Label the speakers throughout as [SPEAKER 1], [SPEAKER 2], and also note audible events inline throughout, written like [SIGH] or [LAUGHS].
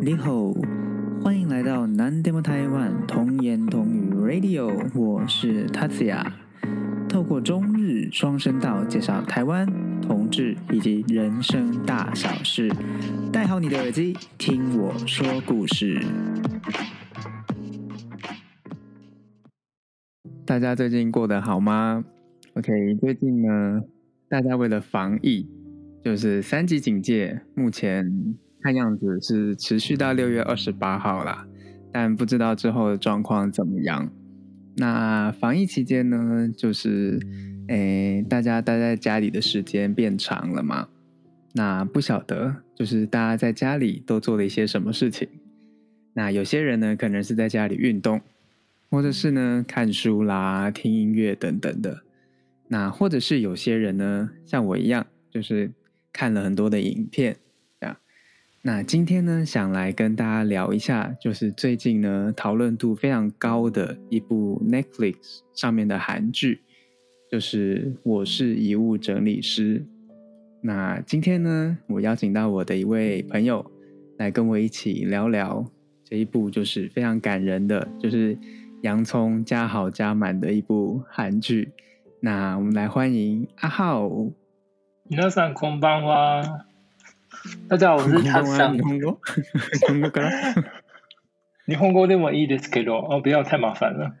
[SPEAKER 1] 你好，欢迎来到南 demo 台湾童言童语 Radio，我是 Tatsuya，透过中日双声道介绍台湾同志以及人生大小事，戴好你的耳机，听我说故事。大家最近过得好吗？OK，最近呢，大家为了防疫，就是三级警戒，目前看样子是持续到六月二十八号啦，但不知道之后的状况怎么样。那防疫期间呢，就是诶，大家待在家里的时间变长了嘛？那不晓得，就是大家在家里都做了一些什么事情？那有些人呢，可能是在家里运动。或者是呢，看书啦、听音乐等等的。那或者是有些人呢，像我一样，就是看了很多的影片，那今天呢，想来跟大家聊一下，就是最近呢讨论度非常高的一部 Netflix 上面的韩剧，就是《我是遗物整理师》。那今天呢，我邀请到我的一位朋友来跟我一起聊聊这一部，就是非常感人的，就是。洋葱加好加满的一部韩剧，那我们来欢迎阿浩。
[SPEAKER 2] 皆さんこんばんは。 大家好，我是他桑。
[SPEAKER 1] 日本語？日本語から？
[SPEAKER 2] 日本語でもいいですけど，哦，不要太麻烦了。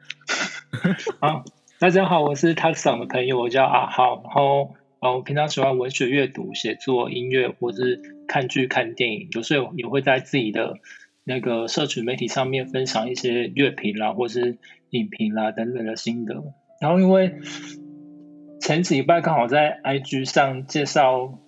[SPEAKER 2] [LAUGHS] 好，大家好，我是他桑的朋友，我叫阿浩。然后，哦，我平常喜欢文学阅读、写作、音乐，或是看剧、看电影，有时候也会在自己的。那个社群媒体上面分享一些乐评啦，或是影评啦等等的心得。然后因为前几礼拜刚好在 IG 上介绍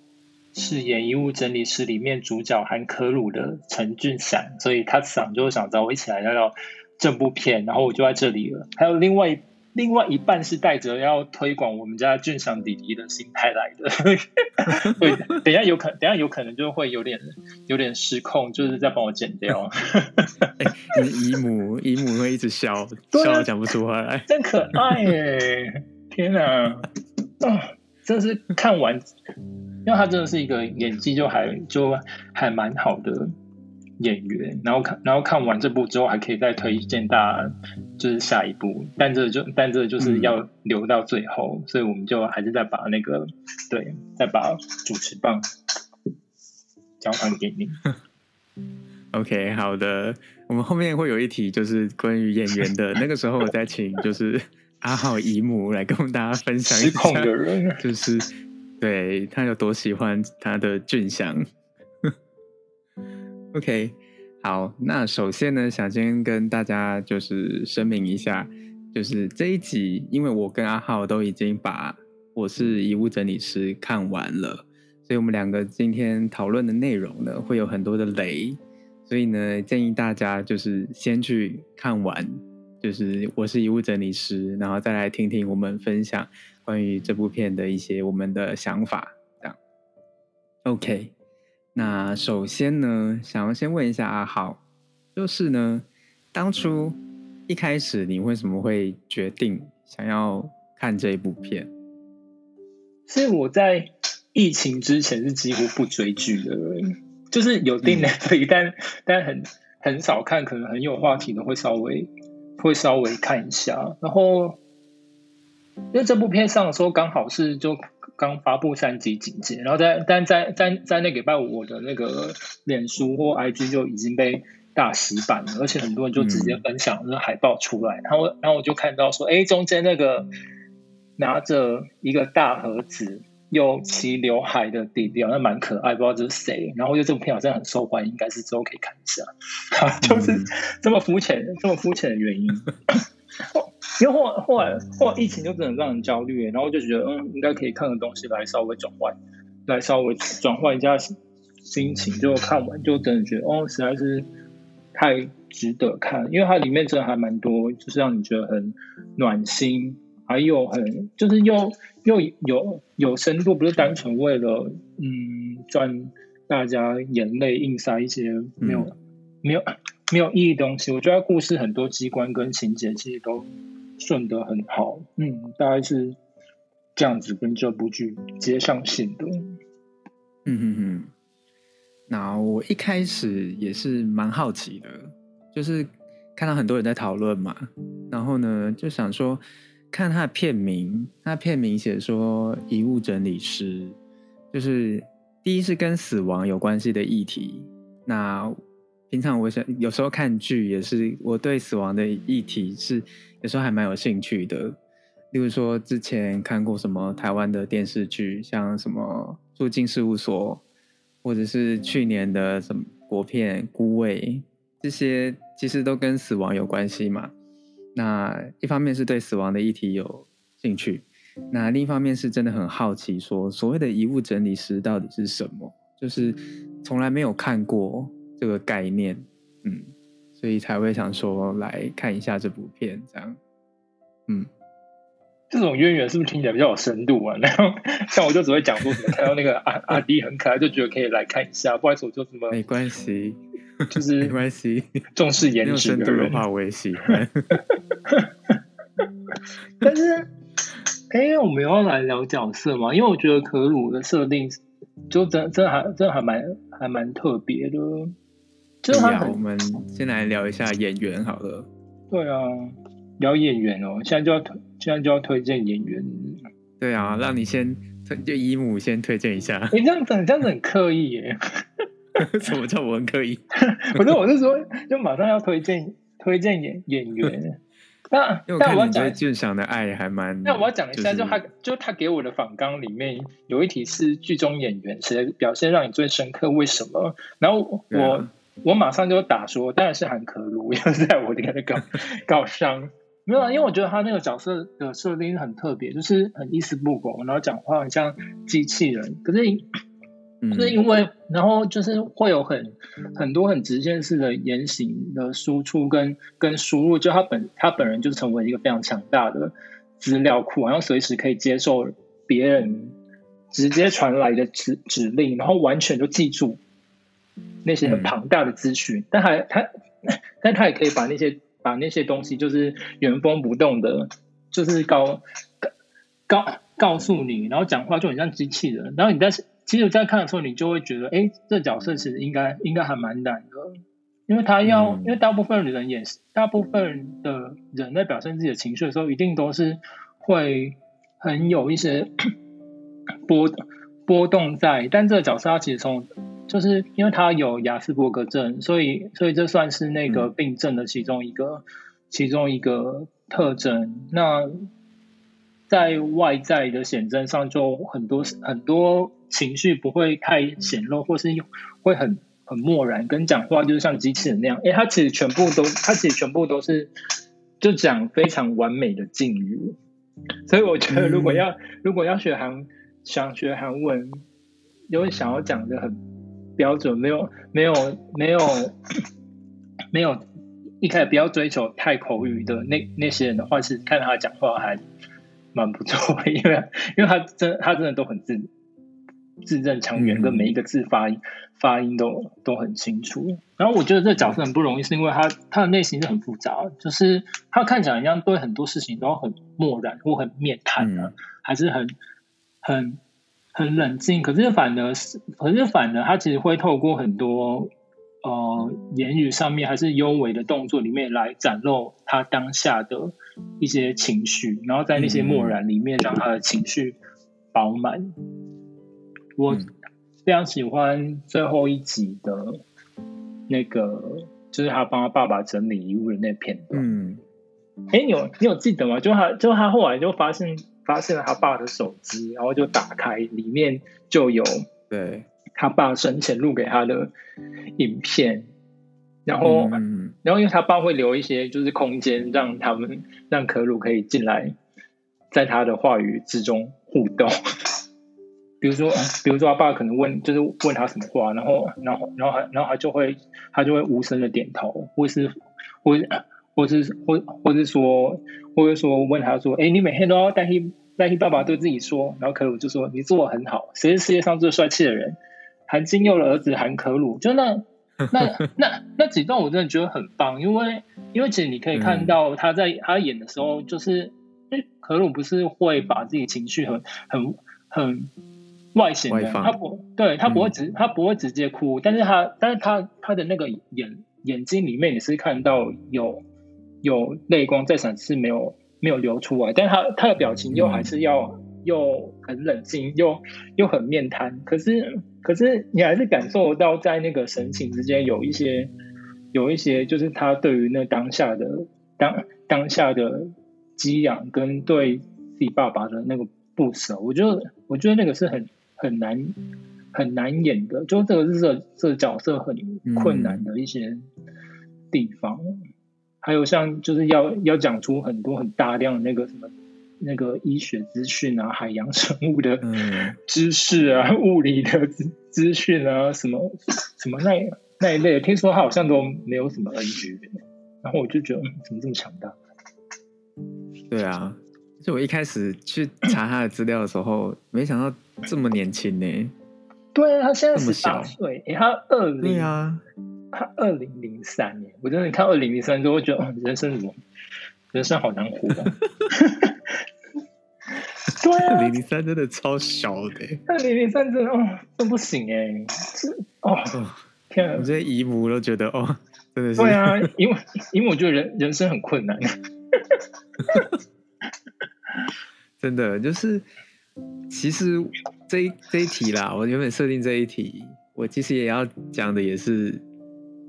[SPEAKER 2] 饰演衣物整理师里面主角韩可鲁的陈俊祥，所以他想就想找我一起来聊聊这部片，然后我就在这里了。还有另外。另外一半是带着要推广我们家俊祥弟弟的心态来的，[LAUGHS] 对，等下有可，等下有可能就会有点有点失控，就是在帮我剪掉。[LAUGHS]
[SPEAKER 1] 姨母姨母会一直笑，笑讲不出话来，
[SPEAKER 2] 真可爱耶！天哪，啊，真是看完，因为他真的是一个演技就还就还蛮好的。演员，然后看，然后看完这部之后，还可以再推荐大家，就是下一部，但这就，但这就是要留到最后，所以我们就还是再把那个，对，再把主持棒交还给你。
[SPEAKER 1] OK，好的，我们后面会有一题，就是关于演员的，那个时候我再请就是阿浩姨母来跟我们大家分享一下，就是对他有多喜欢他的俊祥。OK，好，那首先呢，想先跟大家就是声明一下，就是这一集，因为我跟阿浩都已经把我是遗物整理师看完了，所以我们两个今天讨论的内容呢，会有很多的雷，所以呢，建议大家就是先去看完，就是我是遗物整理师，然后再来听听我们分享关于这部片的一些我们的想法，这样，OK。那首先呢，想要先问一下阿豪，就是呢，当初一开始你为什么会决定想要看这一部片？
[SPEAKER 2] 是我在疫情之前是几乎不追剧的，就是有订的，但但很很少看，可能很有话题的会稍微会稍微看一下。然后因为这部片上的时候刚好是就。刚发布三级警戒，然后在但在在在那礼拜五，我的那个脸书或 IG 就已经被大洗版了，而且很多人就直接分享那海报出来，然后然后我就看到说，哎，中间那个拿着一个大盒子又齐刘海的弟弟，那蛮可爱，不知道这是谁。然后就这部片好像很受欢迎，应该是之后可以看一下，[LAUGHS] 就是这么肤浅，这么肤浅的原因。[LAUGHS] 因为后后来后来疫情就真的让人焦虑，然后就觉得嗯，应该可以看个东西来稍微转换，来稍微转换一下心情。就看完就真的觉得哦，实在是太值得看，因为它里面真的还蛮多，就是让你觉得很暖心，还有很就是又又有有深度，不是单纯为了嗯赚大家眼泪硬塞一些没有没有没有意义东西。我觉得故事很多机关跟情节其实都。顺得很好，嗯，大概是这样子跟这部剧接上线的。
[SPEAKER 1] 嗯哼哼，那我一开始也是蛮好奇的，就是看到很多人在讨论嘛，然后呢就想说，看他的片名，他片名写说遗物整理师，就是第一是跟死亡有关系的议题。那平常我想有时候看剧也是，我对死亡的议题是有时候还蛮有兴趣的。例如说，之前看过什么台湾的电视剧，像什么《住进事务所》，或者是去年的什么国片《孤味》，这些其实都跟死亡有关系嘛。那一方面是对死亡的议题有兴趣，那另一方面是真的很好奇，说所谓的遗物整理师到底是什么，就是从来没有看过这个概念，嗯，所以才会想说来看一下这部片，这样，嗯。
[SPEAKER 2] 这种渊源是不是听起来比较有深度啊？[LAUGHS] 然后像我就只会讲说什么看到那个阿 [LAUGHS] 阿迪很可爱，就觉得可以来看一下。不好意思，我就什么
[SPEAKER 1] 没关系，
[SPEAKER 2] 就是 [LAUGHS]
[SPEAKER 1] 没关系，
[SPEAKER 2] 重视颜值。
[SPEAKER 1] 深度的话我也喜欢。
[SPEAKER 2] 但是，哎，我们要来聊角色嘛？因为我觉得可鲁的设定就真真还真还蛮还蛮特别的。就是
[SPEAKER 1] 我们先来聊一下演员好了。
[SPEAKER 2] 对啊。聊演员哦，现在就要推，现在就要推荐演员。
[SPEAKER 1] 对啊，让你先推，就姨母先推荐一下。
[SPEAKER 2] 你这样子，这样子很刻意耶。[LAUGHS]
[SPEAKER 1] 什么叫我很刻意？[LAUGHS]
[SPEAKER 2] 不是，我是说，就马上要推荐推荐演演员。那
[SPEAKER 1] 那我讲俊祥的爱还蛮……
[SPEAKER 2] 那我要讲一下，就他就他给我的访纲里面有一题是剧中演员谁表现让你最深刻？为什么？然后我我马上就打说，当然是韩可如，[LAUGHS] 又是在我这个搞 [LAUGHS] 搞伤。没有啊，因为我觉得他那个角色的设定很特别，就是很一丝不苟，然后讲话很像机器人。可是，就是因为，然后就是会有很很多很直线式的言行的输出跟跟输入，就他本他本人就成为一个非常强大的资料库，然后随时可以接受别人直接传来的指指令，然后完全就记住那些很庞大的资讯。但还他，但他也可以把那些。把那些东西就是原封不动的，就是告告告诉你，然后讲话就很像机器人。然后你在其实在看的时候，你就会觉得，哎，这角色其实应该应该还蛮难的，因为他要，因为大部分人演，大部分的人在表现自己的情绪的时候，一定都是会很有一些 [COUGHS] 波波动在。但这个角色他其实从就是因为他有雅斯伯格症，所以所以这算是那个病症的其中一个其中一个特征。那在外在的显征上，就很多很多情绪不会太显露，或是会很很漠然，跟讲话就是像机器人那样。哎，他其实全部都，他其实全部都是就讲非常完美的敬语。所以我觉得，如果要如果要学韩想学韩文，因为想要讲的很。标准没有没有没有没有一开始不要追求太口语的那那些人的话，是看他讲话还蛮不错，因为因为他真他真的都很自字正腔圆，跟每一个字发音发音都都很清楚。然后我觉得这角色很不容易，是因为他他的内心是很复杂，就是他看起来一样对很多事情都很漠然或很面瘫的，还是很很。很冷静，可是反而是，可是反而他其实会透过很多呃言语上面，还是优美的动作里面来展露他当下的一些情绪，然后在那些漠然里面让他的情绪饱满。我非常喜欢最后一集的那个，就是他帮他爸爸整理遗物的那片段。嗯，哎，你有你有记得吗？就他就他后来就发现。发现了他爸的手机，然后就打开，里面就有
[SPEAKER 1] 对。
[SPEAKER 2] 他爸生前录给他的影片，然后，然后因为他爸会留一些就是空间，让他们让可鲁可以进来，在他的话语之中互动，[LAUGHS] 比如说，比如说他爸可能问，就是问他什么话，然后，然后，然后，然后他就会他就会无声的点头，或是或或是或或是说，或者说问他说，哎，你每天都要代替。代替爸爸对自己说，然后可鲁就说：“你做的很好，谁是世界上最帅气的人？”韩金佑的儿子韩可鲁，就那 [LAUGHS] 那那那几段，我真的觉得很棒，因为因为其实你可以看到他在他演的时候，就是可鲁不是会把自己情绪很很很外显的，他不对他不会
[SPEAKER 1] 嗯
[SPEAKER 2] 直、他不会直接哭，但是他但是他他的那个眼眼睛里面你是看到有有泪光在闪，是没有没有流出来，但是他他的表情又还是要、又很冷静，又又很面瘫，可是可是你还是感受到在那个神情之间有一些有一些就是他对于那当下的当当下的激昂跟对自己爸爸的那个不舍，我觉得我觉得那个是很很难很难演的，就这个是这这个角色很困难的一些地方。还有像就是要要讲出很多很大量的那个什么那个医学资讯啊，海洋生物的
[SPEAKER 1] 嗯 [LAUGHS]
[SPEAKER 2] 知识啊，物理的资资讯啊，什么什么那那一类的，听说他好像都没有什么 NG，然后我就觉得，嗯，怎么这么强大？
[SPEAKER 1] 对啊，就我一开始去查他的资料的时候，没想到这么年轻呢。
[SPEAKER 2] 对啊，他现在十八
[SPEAKER 1] 小
[SPEAKER 2] 岁，他二
[SPEAKER 1] 对，啊，
[SPEAKER 2] 他二零零三年，我真的看二零零三之后，会觉得，哦，人生怎么，人生好难活、啊。[LAUGHS] 对啊，
[SPEAKER 1] 零零三真的超小的欸。
[SPEAKER 2] 二零零三真的，哦，真不行哎，哦，天啊
[SPEAKER 1] 我！这些姨母都觉得哦，真的是
[SPEAKER 2] 对啊，因为因为我觉得人人生很困难。[LAUGHS]
[SPEAKER 1] 真的就是，其实这一这一题啦，我原本设定这一题，我其实也要讲的也是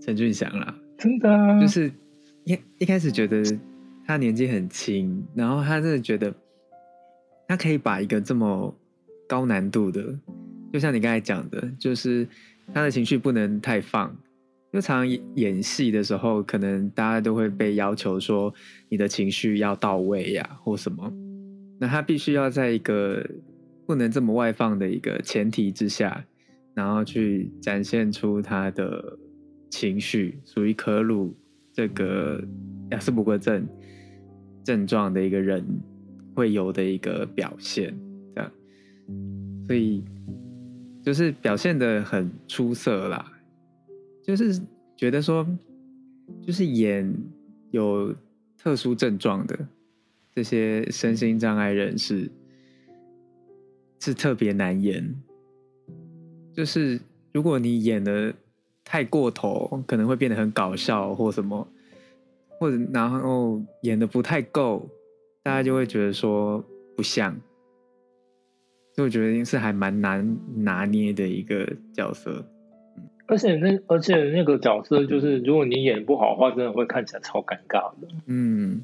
[SPEAKER 1] 陈俊祥啦，
[SPEAKER 2] 真的啊，
[SPEAKER 1] 就是一一开始觉得他年纪很轻，然后他真的觉得他可以把一个这么高难度的，就像你刚才讲的，就是他的情绪不能太放。就常常演演戏的时候，可能大家都会被要求说你的情绪要到位呀、或什么。那他必须要在一个不能这么外放的一个前提之下，然后去展现出他的情绪，属于可鲁这个雅斯伯格症症状的一个人会有的一个表现，这样，所以就是表现的很出色啦，就是觉得说，就是演有特殊症状的这些身心障碍人士是特别难演，就是如果你演的太过头，可能会变得很搞笑或什么，或者然后演的不太够，大家就会觉得说不像，所以我觉得是还蛮难拿捏的一个角色。
[SPEAKER 2] 而且那而且那个角色就是，如果你演不好的话，真的会看起来超尴尬的，
[SPEAKER 1] 嗯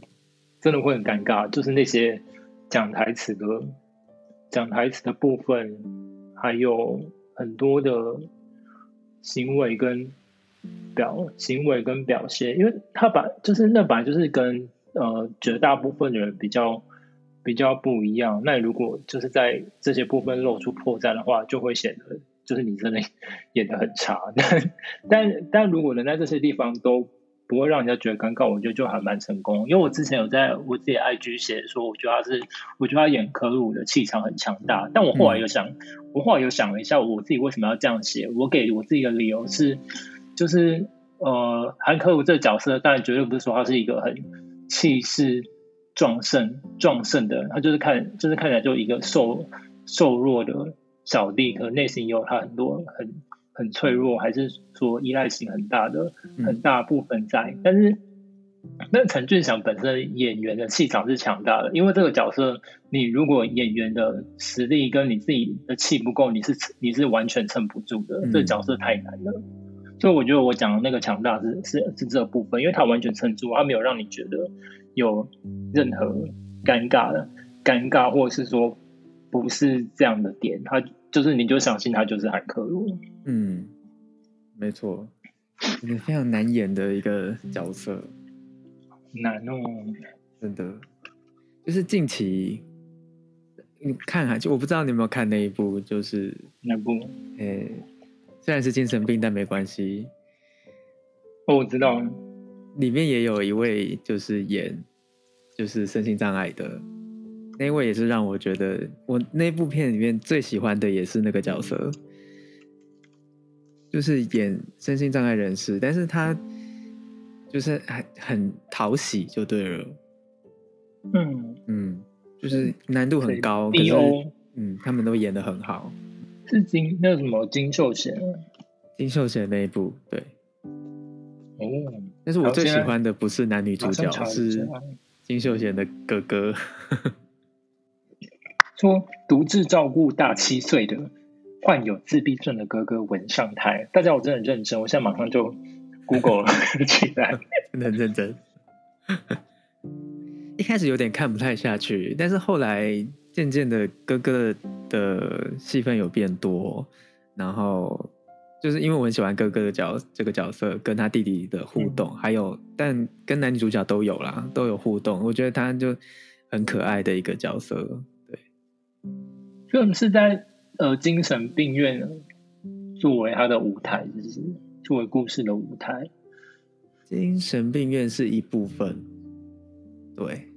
[SPEAKER 2] 真的会很尴尬。就是那些讲台词的讲台词的部分，还有很多的行为跟表行为跟表现，因为他把就是那本来就是跟呃绝大部分的人比较比较不一样。那如果就是在这些部分露出破绽的话，就会显得就是你真的 [LAUGHS] 演的很差。[LAUGHS] 但但但如果能在这些地方都不会让人家觉得尴尬，我觉得就还蛮成功。因为我之前有在我自己的 IG 写说，我觉得他是，我觉得他演可鲁的气场很强大。但我后来有想，我后来有想了一下，我自己为什么要这样写？我给我自己的理由是，就是呃，韩科鲁这个角色，当然绝对不是说他是一个很气势壮盛壮盛的人，他就是看就是看起来就一个瘦瘦弱的小弟，可能内心也有他很多很很脆弱，还是说依赖性很大的很大部分在。但是，那陈俊祥本身演员的气场是强大的，因为这个角色，你如果演员的实力跟你自己的气不够，你是你是完全撑不住的。
[SPEAKER 1] 嗯
[SPEAKER 2] 这角色太难了。所以我觉得我讲的那个强大是是是这部分，因为他完全撑住，他没有让你觉得有任何尴尬的尴尬，或者是说不是这样的点，他就是你就相信他就是韩克鲁。
[SPEAKER 1] 嗯，没错，一个非常难演的一个角色，
[SPEAKER 2] 难哦，
[SPEAKER 1] 真的，就是近期你看还就我不知道你有没有看那一部，就是
[SPEAKER 2] 那部
[SPEAKER 1] 诶、虽然是精神病，但没关系，
[SPEAKER 2] 哦，我知道，
[SPEAKER 1] 里面也有一位就是演就是身心障碍的那一位，也是让我觉得我那部片里面最喜欢的也是那个角色，就是演身心障碍人士，但是他就是很很讨喜就对了，
[SPEAKER 2] 嗯，
[SPEAKER 1] 嗯，就是难度很高，可是嗯，他们都演的很好，
[SPEAKER 2] 是金那什么金秀贤啊，
[SPEAKER 1] 金秀贤那一部，对。
[SPEAKER 2] 哦，
[SPEAKER 1] 但是我最喜欢的不是男女主角是金秀贤的哥哥。[LAUGHS]
[SPEAKER 2] 说独自照顾大七岁的患有自闭症的哥哥文上台。大家我真的很认真，我现在马上就 Google 了 [LAUGHS] 起来。
[SPEAKER 1] 真的很认真。[LAUGHS] 一开始有点看不太下去，但是后来渐渐的哥哥的戏份有变多，然后就是因为我很喜欢哥哥的角这个角色跟他弟弟的互动，还有但跟男女主角都有啦，都有互动，我觉得他就很可爱的一个角色。对，
[SPEAKER 2] 所以我们是在呃精神病院作为他的舞台，就是作为故事的舞台。
[SPEAKER 1] 精神病院是一部分，对，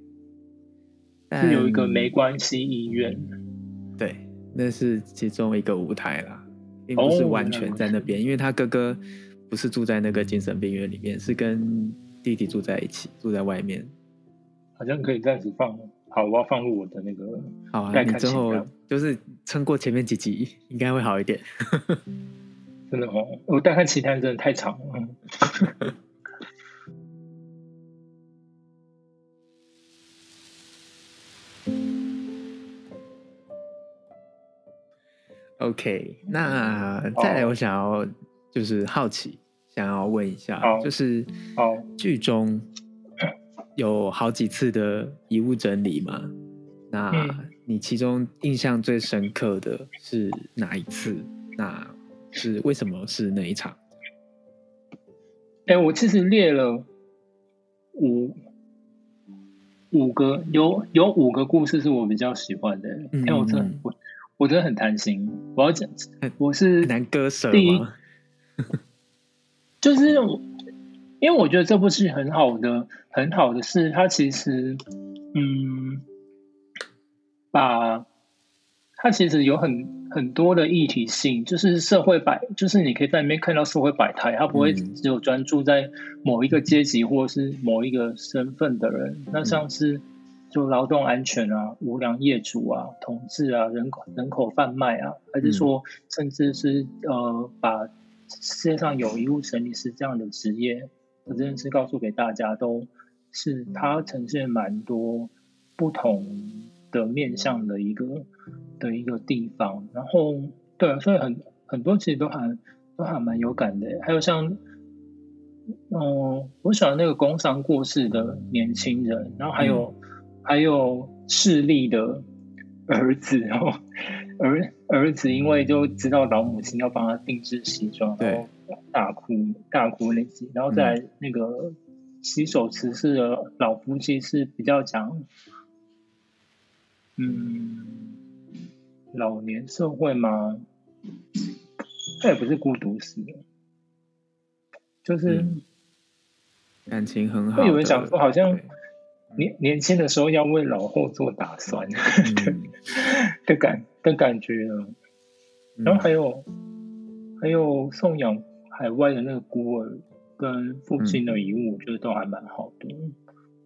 [SPEAKER 2] 是有一个没关系医院。
[SPEAKER 1] 对，那是其中一个舞台啦，并不是
[SPEAKER 2] 哦
[SPEAKER 1] 完全在那边，因为他哥哥不是住在那个精神病院里面，是跟弟弟住在一起，住在外面。
[SPEAKER 2] 好像可以暂时放。好，我要放入我的那个。
[SPEAKER 1] 好啊，
[SPEAKER 2] 待
[SPEAKER 1] 你之后就是撑过前面几集，应该会好一点。[LAUGHS]
[SPEAKER 2] 真的哦，我大看其他人真的太长了。嗯
[SPEAKER 1] OK，那再来，
[SPEAKER 2] 哦
[SPEAKER 1] 我想要就是好奇，想要问一下，
[SPEAKER 2] 好
[SPEAKER 1] 就是
[SPEAKER 2] 好
[SPEAKER 1] 剧中有好几次的遗物整理嘛？那
[SPEAKER 2] 嗯
[SPEAKER 1] 你其中印象最深刻的是哪一次？那是为什么是那一场？
[SPEAKER 2] 哎、我其实列了五五个，有有五个故事是我比较喜欢的。
[SPEAKER 1] 嗯
[SPEAKER 2] 哎、我真的
[SPEAKER 1] 嗯
[SPEAKER 2] 我我真的很贪心，我要讲，我是
[SPEAKER 1] 很难割舍
[SPEAKER 2] 第一
[SPEAKER 1] 吗？[LAUGHS]
[SPEAKER 2] 就是我因为我觉得这部戏很好的，很好的是它其实嗯，把它其实有很很多的议题性，就是社会百，就是你可以在里面看到社会百态，它不会
[SPEAKER 1] 嗯
[SPEAKER 2] 只有专注在某一个阶级或是某一个身份的人，那像是。就劳动安全啊、无良业主啊、统治啊、人口人口贩卖啊，还是说甚至是呃把世界上有遗物整理师这样的职业的这件事告诉给大家，都是它呈现蛮多不同的面向的一个的一个地方。然后对啊，所以很很多其实都还都还蛮有感的。还有像嗯，我喜欢那个工伤过世的年轻人，然后还有、还有势力的儿子，然后 [LAUGHS] 儿儿子因为就知道老母亲要帮他定制西装，
[SPEAKER 1] 对
[SPEAKER 2] 然后大哭大哭那集，然后再来那个洗手池式的老夫妻是比较讲，嗯，老年社会吗？他也不是孤独死的，就是。
[SPEAKER 1] 嗯感情很好
[SPEAKER 2] 有人讲说好像年年轻的时候要为老后做打算
[SPEAKER 1] 嗯 [LAUGHS]
[SPEAKER 2] 的感的感觉了。
[SPEAKER 1] 嗯
[SPEAKER 2] 然后还有还有送养海外的那个孤儿跟父亲的遗物，我觉得都还蛮好的。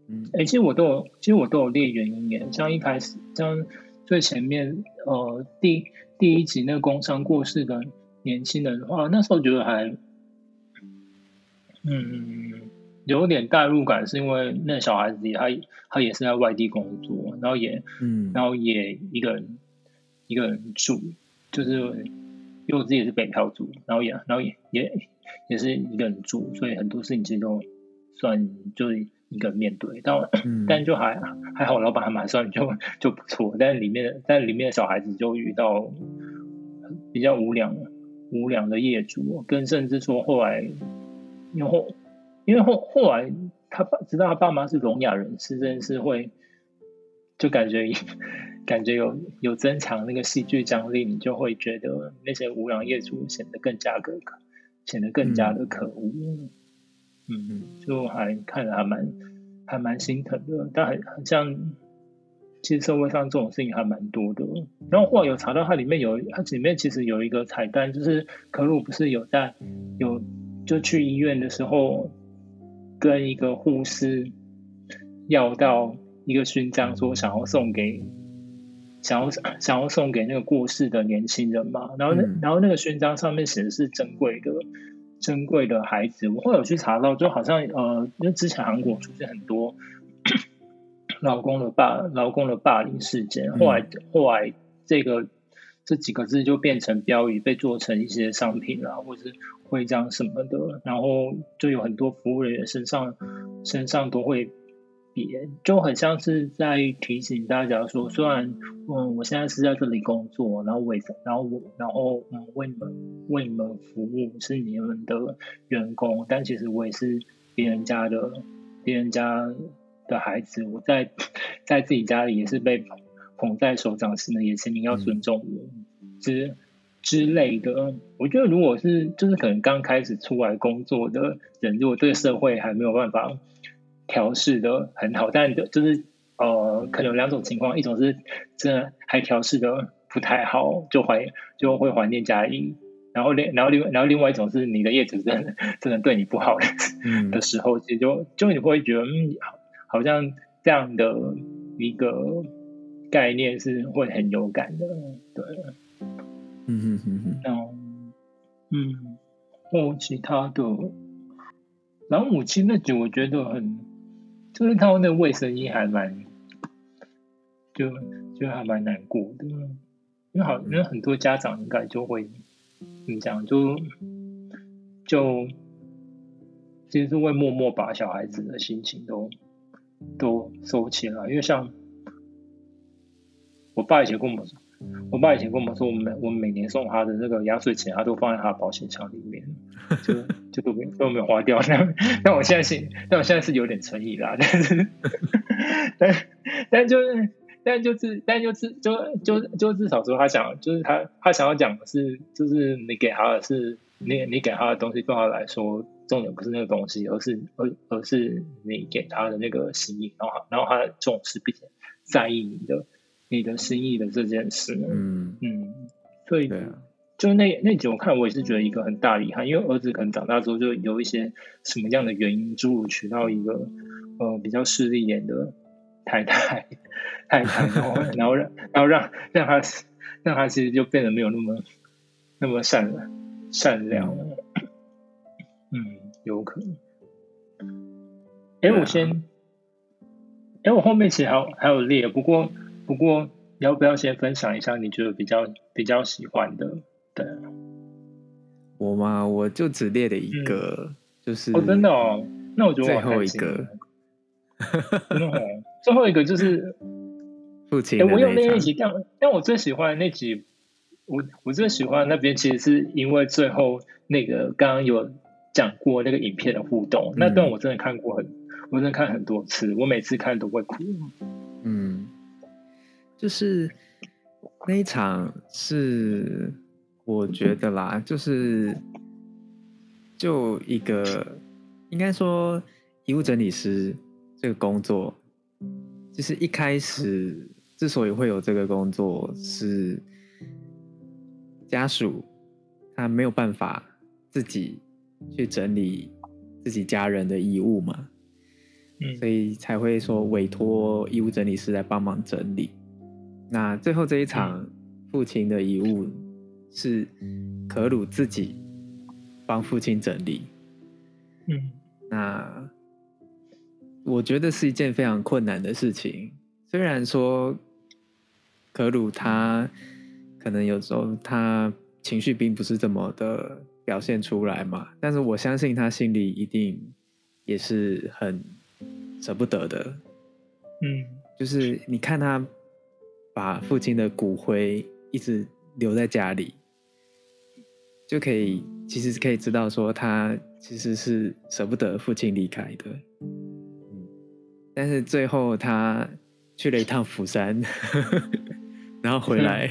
[SPEAKER 1] 嗯
[SPEAKER 2] 哎、其实我都有，其实我都有列原因耶。像一开始，像最前面呃第第一集那个工伤过世的年轻人的话，那时候觉得还嗯有点代入感，是因为那小孩子他他也是在外地工作，然后也
[SPEAKER 1] 嗯，
[SPEAKER 2] 然后也一个人一个人住，就是因为我自己也是北漂族，然后也然后也也也是一个人住，所以很多事情其实都算就是一个人面对，但
[SPEAKER 1] 嗯。[CLEARS THROAT]
[SPEAKER 2] 但就还还好，老板还蛮算就就不错，但里面的但里面的小孩子就遇到比较无良无良的业主，跟甚至说后来因为后因为后后来他爸知道他爸妈是聋哑人士，这件事会就感觉感觉有有增强那个戏剧张力，你就会觉得那些无良业主显得更加的可显得更加的可恶。嗯，就还看了还蛮还蛮心疼的，但很很像，其实社会上这种事情还蛮多的。然后后来有查到它里面有，它里面其实有一个彩蛋，就是可鲁不是有在有就去医院的时候，跟一个护士要到一个勋章，说想要送给想要 [COUGHS] 想要送给那个过世的年轻人嘛。然后那然后那个勋章上面写的是珍贵的珍贵的孩子。我后来有去查到，就好像呃，因为之前韩国出现很多 [COUGHS] 老公的霸老公的霸凌事件，后来后来这个。这几个字就变成标语，被做成一些商品啊，或者是徽章什么的，然后就有很多服务人员身上身上都会别，就很像是在提醒大家说，虽然嗯我现在是在这里工作，然后为然后我然后嗯为你们为你们服务是你们的员工，但其实我也是别人家的别人家的孩子，我在在自己家里也是被。捧在手掌心的，也请你要尊重我之之类的。我觉得，如果是就是可能刚开始出来工作的人，如果对社会还没有办法调试的很好，但就是呃，可能有两种情况：一种是真的还调试的不太好，就怀就会怀念家音；然后另然后另然后另外一种是你的业主真的真的对你不好的时候，其实就就你会觉得嗯，好像这样的一个。概念是会很有感的，对，
[SPEAKER 1] 嗯哼哼哼，
[SPEAKER 2] 然后，嗯，或其他的，然后母亲那集我觉得很，就是他们那卫生衣还蛮，就就还蛮难过的，因为好，因为很多家长应该就会，怎么讲，就就其实是会默默把小孩子的心情都都收起来，因为像。我爸以前跟我们，我爸以前跟我们说，我们我们每年送他的那个压岁钱，他都放在他的保险箱里面，就就都没都没有花掉。[LAUGHS] 那但我现在是，但我现在是有点诚意啦，但是，[LAUGHS] 但但就是但就是但就是就就就至少说他想，就是他他想要讲的是，就是你给他的是你你给他的东西，对他来说重点不是那个东西，而是而而是你给他的那个心意，然后然后他重视并且在意你的。你的心意的这件事，嗯。嗯，所以就那那集我看，我也是觉得一个很大的遗憾，因为儿子可能长大之后就有一些什么样的原因，诸如娶到一个呃比较势利一点的太太 [LAUGHS] 太太，然后 [LAUGHS] 然后让然后让让他让他其实就变得没有那么那么善善良了，嗯，有可能。哎，我先，哎，我后面其实还有还有列，不过。不过，要不要先分享一下你觉得比较比较喜欢的？对，
[SPEAKER 1] 我嘛，我就只列了一个，就是
[SPEAKER 2] 哦，真的哦，那我觉得
[SPEAKER 1] 最后一个，[LAUGHS]
[SPEAKER 2] 真的最后一个就是
[SPEAKER 1] 父亲。
[SPEAKER 2] 我有那一集，但但我最喜欢的那集，我我最喜欢那边，其实是因为最后那个刚刚有讲过那个影片的互动，那段我真的看过很，我真的看很多次，我每次看都会哭。
[SPEAKER 1] 嗯。就是那一场是我觉得啦，就是就一个应该说遗物整理师这个工作，就是一开始之所以会有这个工作，是家属他没有办法自己去整理自己家人的遗物嘛，
[SPEAKER 2] 嗯，
[SPEAKER 1] 所以才会说委托遗物整理师来帮忙整理。那最后这一场父亲的遗物是可鲁自己帮父亲整理。
[SPEAKER 2] 嗯，
[SPEAKER 1] 那我觉得是一件非常困难的事情。虽然说可鲁他可能有时候他情绪并不是这么的表现出来嘛，但是我相信他心里一定也是很舍不得的。
[SPEAKER 2] 嗯，
[SPEAKER 1] 就是你看他。把父亲的骨灰一直留在家里，就可以其实可以知道说他其实是舍不得父亲离开的。嗯，但是最后他去了一趟釜山，[LAUGHS] 然后回来，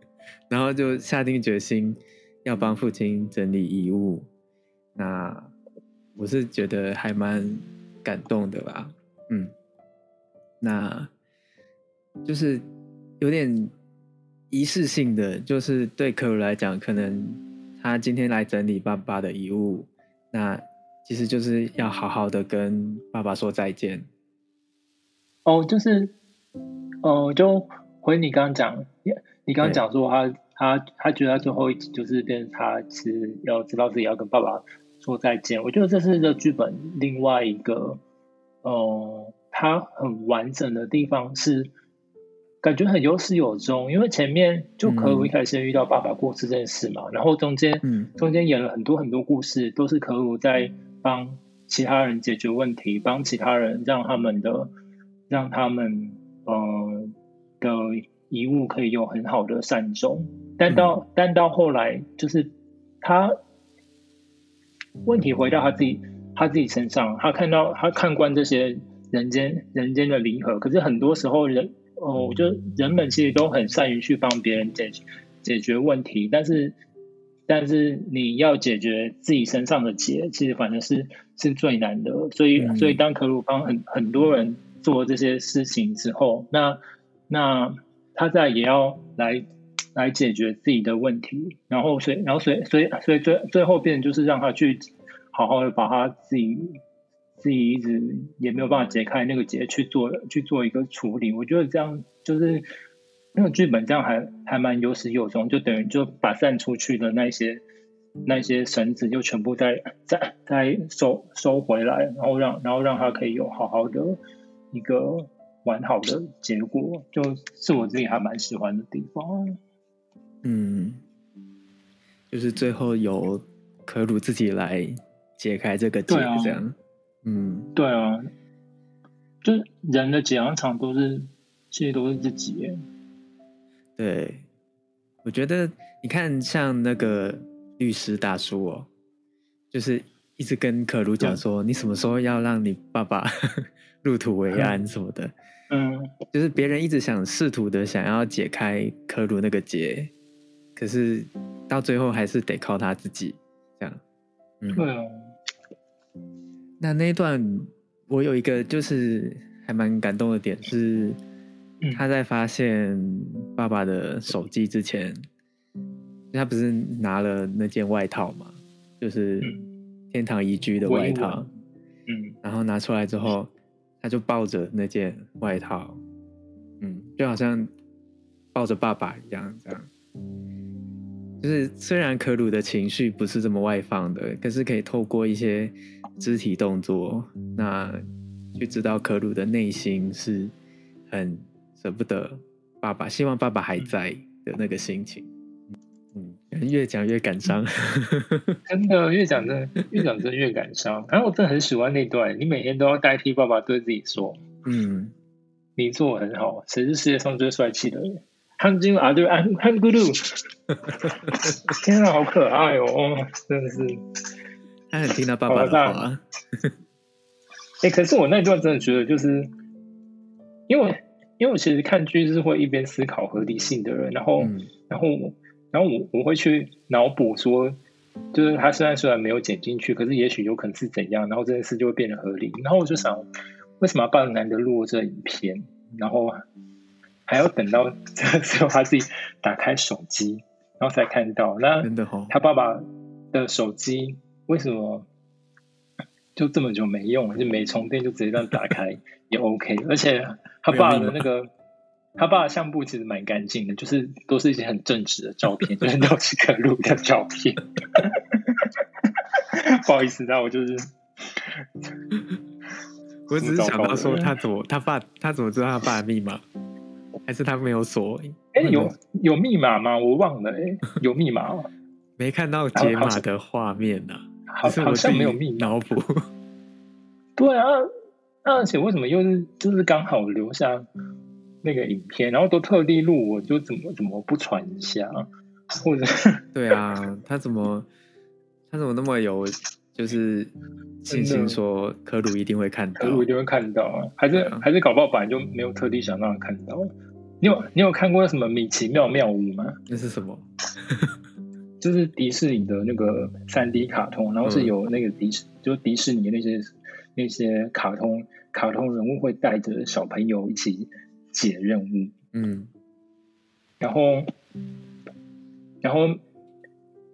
[SPEAKER 1] [LAUGHS] 然后就下定决心要帮父亲整理遗物。那我是觉得还蛮感动的吧。嗯，那就是。有点仪式性的，就是对客人来讲，可能他今天来整理爸爸的遗物，那其实就是要好好的跟爸爸说再见。
[SPEAKER 2] 哦，就是，哦，就回你刚刚讲，你你刚刚讲说他他他觉得他最后一集就是变他是要知道自己要跟爸爸说再见。我觉得这是这剧本另外一个，呃，它很完整的地方是感觉很有始有终，因为前面就可鲁一开始先遇到爸爸过世这件事嘛，然后中间
[SPEAKER 1] 嗯。
[SPEAKER 2] 中间演了很多很多故事，都是可鲁在帮其他人解决问题，帮其他人让他们的让他们呃的遗物可以有很好的善终。但到、但到后来，就是他问题回到他自己他自己身上，他看到他看惯这些人间人间的离合，可是很多时候人哦，我觉得人们其实都很善于去帮别人解解决问题，但是但是你要解决自己身上的结，其实反正是是最难的。所以
[SPEAKER 1] 嗯
[SPEAKER 2] 所以当可鲁帮很很多人做这些事情之后，那那他在也要来来解决自己的问题，然后所以然后所以所以所以最最后变就是让他去好好的把他自己自己一直也没有办法解开那个结去做去做一个处理。我觉得这样就是那个剧本这样还还蛮有始有终，就等于就把散出去的那些那些绳子就全部再再再收收回来，然后让然后让他可以有好好的一个完好的结果，就是我自己还蛮喜欢的地方。
[SPEAKER 1] 嗯，就是最后由可鲁自己来解开这个结这样。嗯。
[SPEAKER 2] 对啊，就人的解囊场都是其实都是自己。
[SPEAKER 1] 对，我觉得你看，像那个律师大叔哦，就是一直跟可如讲说，你什么时候要让你爸爸 [LAUGHS] 入土为安什么的，
[SPEAKER 2] 嗯，
[SPEAKER 1] 就是别人一直想试图的想要解开可鲁那个结，可是到最后还是得靠他自己这样。嗯，
[SPEAKER 2] 对啊，
[SPEAKER 1] 那那一段我有一个就是还蛮感动的点是，
[SPEAKER 2] 嗯。
[SPEAKER 1] 他在发现爸爸的手机之前，他不是拿了那件外套嘛，就是天堂宜居的外套，
[SPEAKER 2] 嗯。
[SPEAKER 1] 然后拿出来之后，他就抱着那件外套，嗯，就好像抱着爸爸一样，这样。就是虽然可鲁的情绪不是这么外放的，可是可以透过一些肢体动作，那就知道可鲁的内心是很舍不得爸爸，希望爸爸还在的那个心情。嗯，越讲越感伤。[LAUGHS]
[SPEAKER 2] 真的越讲真的越讲真越感伤。然后我真的很喜欢那段，你每天都要代替爸爸对自己说，
[SPEAKER 1] 嗯，
[SPEAKER 2] 你做的很好，谁是世界上最帅气的人？汉金啊，对，汉汉咕噜，[LAUGHS] 天啊，好可爱哦，哦真的是。
[SPEAKER 1] 他很听他爸爸的
[SPEAKER 2] 好
[SPEAKER 1] 话。[LAUGHS]
[SPEAKER 2] 哎、可是我那段真的觉得，就是因为因为我其实看剧是会一边思考合理性的人，然后、
[SPEAKER 1] 嗯
[SPEAKER 2] 然后然后我我会去脑补说，就是他虽然虽然没有剪进去，可是也许有可能是怎样，然后这件事就会变得合理。然后我就想，为什么要帮男的录这影片，然后还要等到这时候他自己打开手机，然后才看到那
[SPEAKER 1] 真的哦，
[SPEAKER 2] 他爸爸的手机为什么就这么久没用，就没充电就直接这样打开也 OK，而且他爸的那个他爸的相簿其实蛮干净的，就是都是一些很正直的照片，就是都是可录的照片。[LAUGHS] 不好意思，那我就是
[SPEAKER 1] 我只是想到说他怎么他爸他怎么知道他爸的密码，还是他没有锁？
[SPEAKER 2] 哎、有有密码吗？我忘了、哎，有密码吗？[LAUGHS]
[SPEAKER 1] 没看到解码的画面呐、
[SPEAKER 2] 好好像没有密。
[SPEAKER 1] 脑补。
[SPEAKER 2] 对啊，而且为什么又是就是刚好留下那个影片，然后都特地录，我就怎么怎么不传一下，[LAUGHS] 或者 [LAUGHS]
[SPEAKER 1] 对啊，他怎么他怎么那么有就是信心说科鲁一定会看到
[SPEAKER 2] 科鲁一定会看到啊？还是、
[SPEAKER 1] 啊
[SPEAKER 2] 还是搞不好本来就没有特地想让他看到。你有你有看过什么米奇妙妙屋吗？
[SPEAKER 1] 那是什么？
[SPEAKER 2] 就是迪士尼的那个三 D 卡通，然后是
[SPEAKER 1] 嗯。
[SPEAKER 2] 有那个迪士，就是迪士尼那些那些卡通卡通人物会带着小朋友一起解任务，
[SPEAKER 1] 嗯。
[SPEAKER 2] 然后，然后，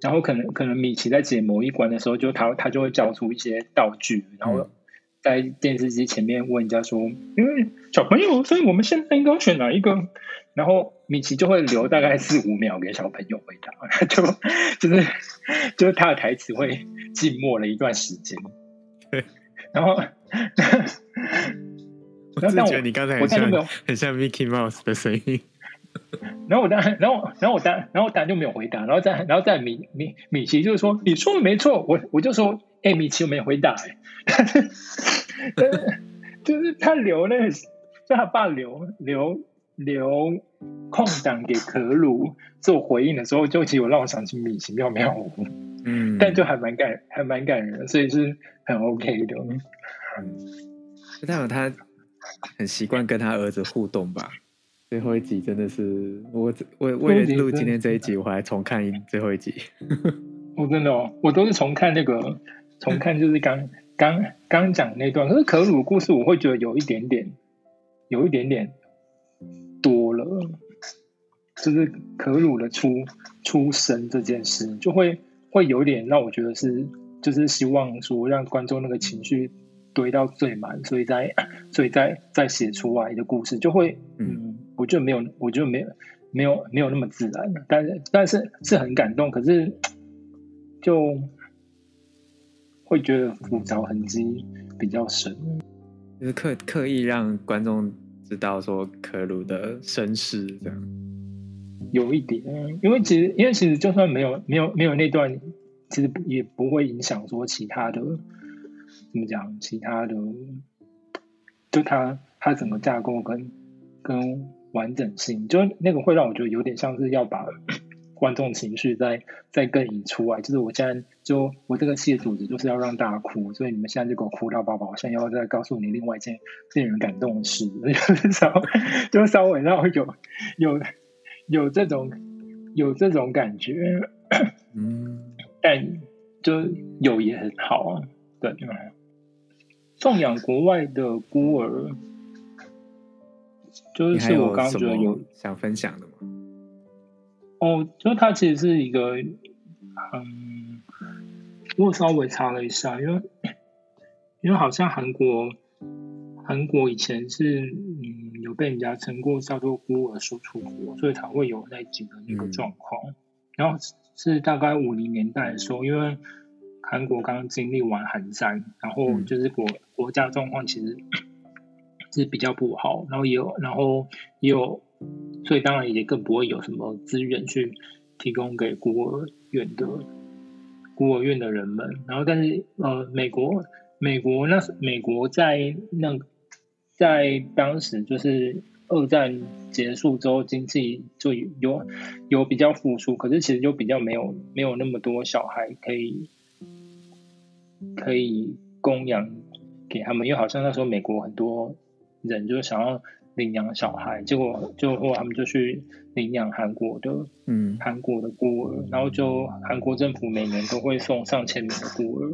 [SPEAKER 2] 然后可能可能米奇在解某一关的时候，就他他就会交出一些道具，然后
[SPEAKER 1] 嗯。
[SPEAKER 2] 在电视机前面问人家说：“因为小朋友，所以我们现在应该要选哪一个然后米奇就会留大概四五秒给小朋友回答，就就是就是他的台词会静默了一段时间。
[SPEAKER 1] 对，
[SPEAKER 2] 然后，
[SPEAKER 1] 我 [LAUGHS]
[SPEAKER 2] 然后但
[SPEAKER 1] 只觉得你刚才很像很像 Mickey Mouse 的声音。
[SPEAKER 2] 然后我当然，然后然后我当然，然后我当然就没有回答，然后再然后再米米米奇就是说你说的没错，我我就说哎、米奇我没有回答、欸，[LAUGHS] 但是但是就是他留那个，就他爸留留留空档给可鲁做回应的时候，就其实有让我想起米奇妙妙屋，
[SPEAKER 1] 嗯，
[SPEAKER 2] 但就还蛮感还蛮感人的，所以是很 OK 的。
[SPEAKER 1] 就代表他很习惯跟他儿子互动吧。最后一集真的是我我为了录今天这一集，我还重看一最后一集。
[SPEAKER 2] 我、[LAUGHS] 真的哦，我都是重看那个，重看就是刚刚刚讲那段。可是可鲁的故事，我会觉得有一点点，有一点点就是可鲁的出出生这件事，就会会有点让我觉得是，就是希望说让观众那个情绪堆到最满，所以在所以在在写出来的故事，就会嗯，我觉得没有，我觉得没有没有没有那么自然，但是但是是很感动，可是就会觉得复杂痕迹比较深。
[SPEAKER 1] 就是刻刻意让观众知道说可鲁的身世这样。
[SPEAKER 2] 有一点，因为其实因为其实就算没有没有没有那段，其实也不会影响说其他的怎么讲，其他的就它它整个架构跟跟完整性，就那个会让我觉得有点像是要把观众情绪再再更引出来。就是我现在就我这个戏的组织就是要让大家哭，所以你们现在就给我哭到爆爆。我现在要再告诉你另外一件令人感动的事，就是稍就稍微让我有有。有这种有这种感觉，
[SPEAKER 1] 嗯，
[SPEAKER 2] 但就有也很好啊。对，送养国外的孤儿，就是我刚刚觉得有
[SPEAKER 1] 么想分享的吗？
[SPEAKER 2] 哦，就它其实是一个，嗯，我稍微查了一下，因为因为好像韩国韩国以前是嗯有被人家称过叫做孤儿输出国，所以才会有那几个那个
[SPEAKER 1] 嗯
[SPEAKER 2] 状况。然后是大概五零年代的时候，因为韩国刚经历完寒战，然后
[SPEAKER 1] 嗯
[SPEAKER 2] 就是国、国家状况其实 [COUGHS] 是比较不好，然后也有然后也有，所以当然也更不会有什么资源去提供给孤儿院的孤儿院的人们。然后但是呃，美国美国那美国在那在当时就是二战结束之后，经济就有有比较复苏，可是其实就比较没有没有那么多小孩可以可以供养给他们，因为好像那时候美国很多人就想要领养小孩，结果就后他们就去领养韩国的
[SPEAKER 1] 嗯。
[SPEAKER 2] 韩国的孤儿，然后就韩国政府每年都会送上千名的孤儿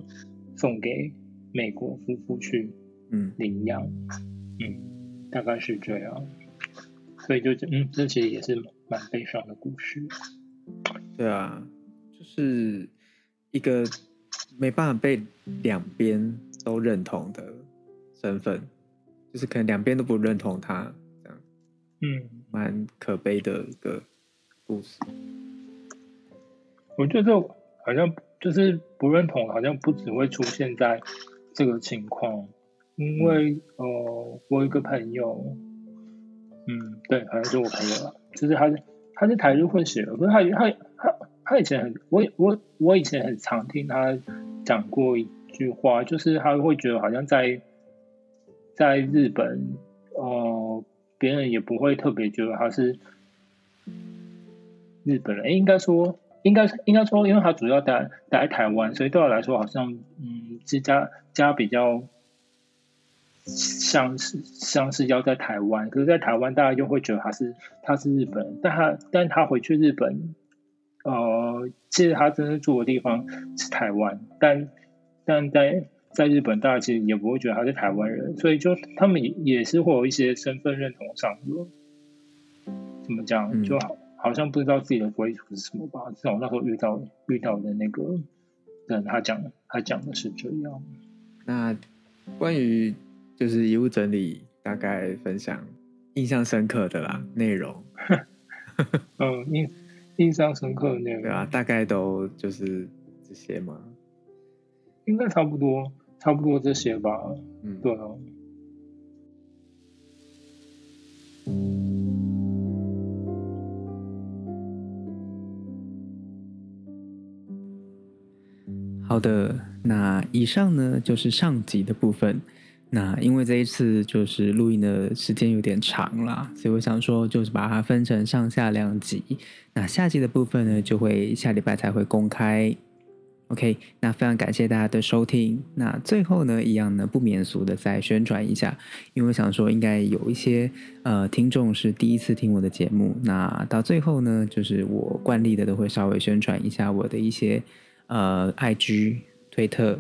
[SPEAKER 2] 送给美国夫妇去
[SPEAKER 1] 嗯。
[SPEAKER 2] 领养，嗯，大概是这样，所以就嗯，这其实也是蛮悲伤的故事。
[SPEAKER 1] 对啊，就是一个没办法被两边都认同的身份，就是可能两边都不认同他，这样。
[SPEAKER 2] 嗯，
[SPEAKER 1] 蛮可悲的一个故事。
[SPEAKER 2] 我觉得这好像就是不认同，好像不只会出现在这个情况，因为呃，我有一个朋友，嗯，对，好像是我朋友了，就是他是他是台日混血的，可是他他他他以前很，我我我以前很常听他讲过一句话，就是他会觉得好像在在日本，呃，别人也不会特别觉得他是日本人，应该说。应该应该说，因为他主要待待台湾，所以对我来说，好像嗯，是家家比较像是像是要在台湾，可是，在台湾大家就会觉得他是他是日本人，但他但他回去日本，呃，其实他真正住的地方是台湾，但但在在日本，大家其实也不会觉得他是台湾人，所以就他们也也是会有一些身份认同上的，怎么讲
[SPEAKER 1] 嗯
[SPEAKER 2] 就好。好像不知道自己的归属是什么吧？至少那时候遇到遇到的那个人，他讲他讲的是这样。
[SPEAKER 1] 那关于就是遗物整理，大概分享印象深刻的啦内容，
[SPEAKER 2] 嗯，[LAUGHS] 印印象深刻的内容，
[SPEAKER 1] 对啊，大概都就是这些嘛。
[SPEAKER 2] 应该差不多，差不多这些吧。
[SPEAKER 1] 嗯，
[SPEAKER 2] 对啊。
[SPEAKER 1] 好的，那以上呢就是上集的部分。那因为这一次就是录音的时间有点长啦，所以我想说就是把它分成上下两集。那下集的部分呢，就会下礼拜才会公开。OK，那非常感谢大家的收听。那最后呢，一样呢不免俗的再宣传一下，因为我想说应该有一些呃听众是第一次听我的节目。那到最后呢，就是我惯例的都会稍微宣传一下我的一些呃 IG、推特，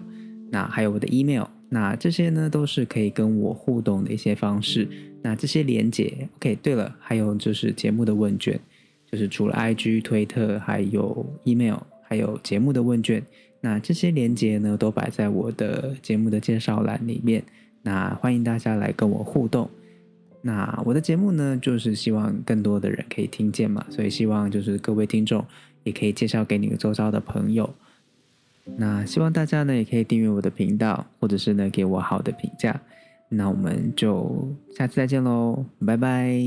[SPEAKER 1] 那还有我的 email。那这些呢，都是可以跟我互动的一些方式。那这些连接，OK，对了，还有就是节目的问卷，就是除了 IG、推特，还有 email，还有节目的问卷。那这些连接呢，都摆在我的节目的介绍栏里面。那欢迎大家来跟我互动。那我的节目呢，就是希望更多的人可以听见嘛，所以希望就是各位听众也可以介绍给你周遭的朋友。那希望大家呢也可以订阅我的频道，或者是呢给我好的评价。那我们就下次再见喽，拜拜。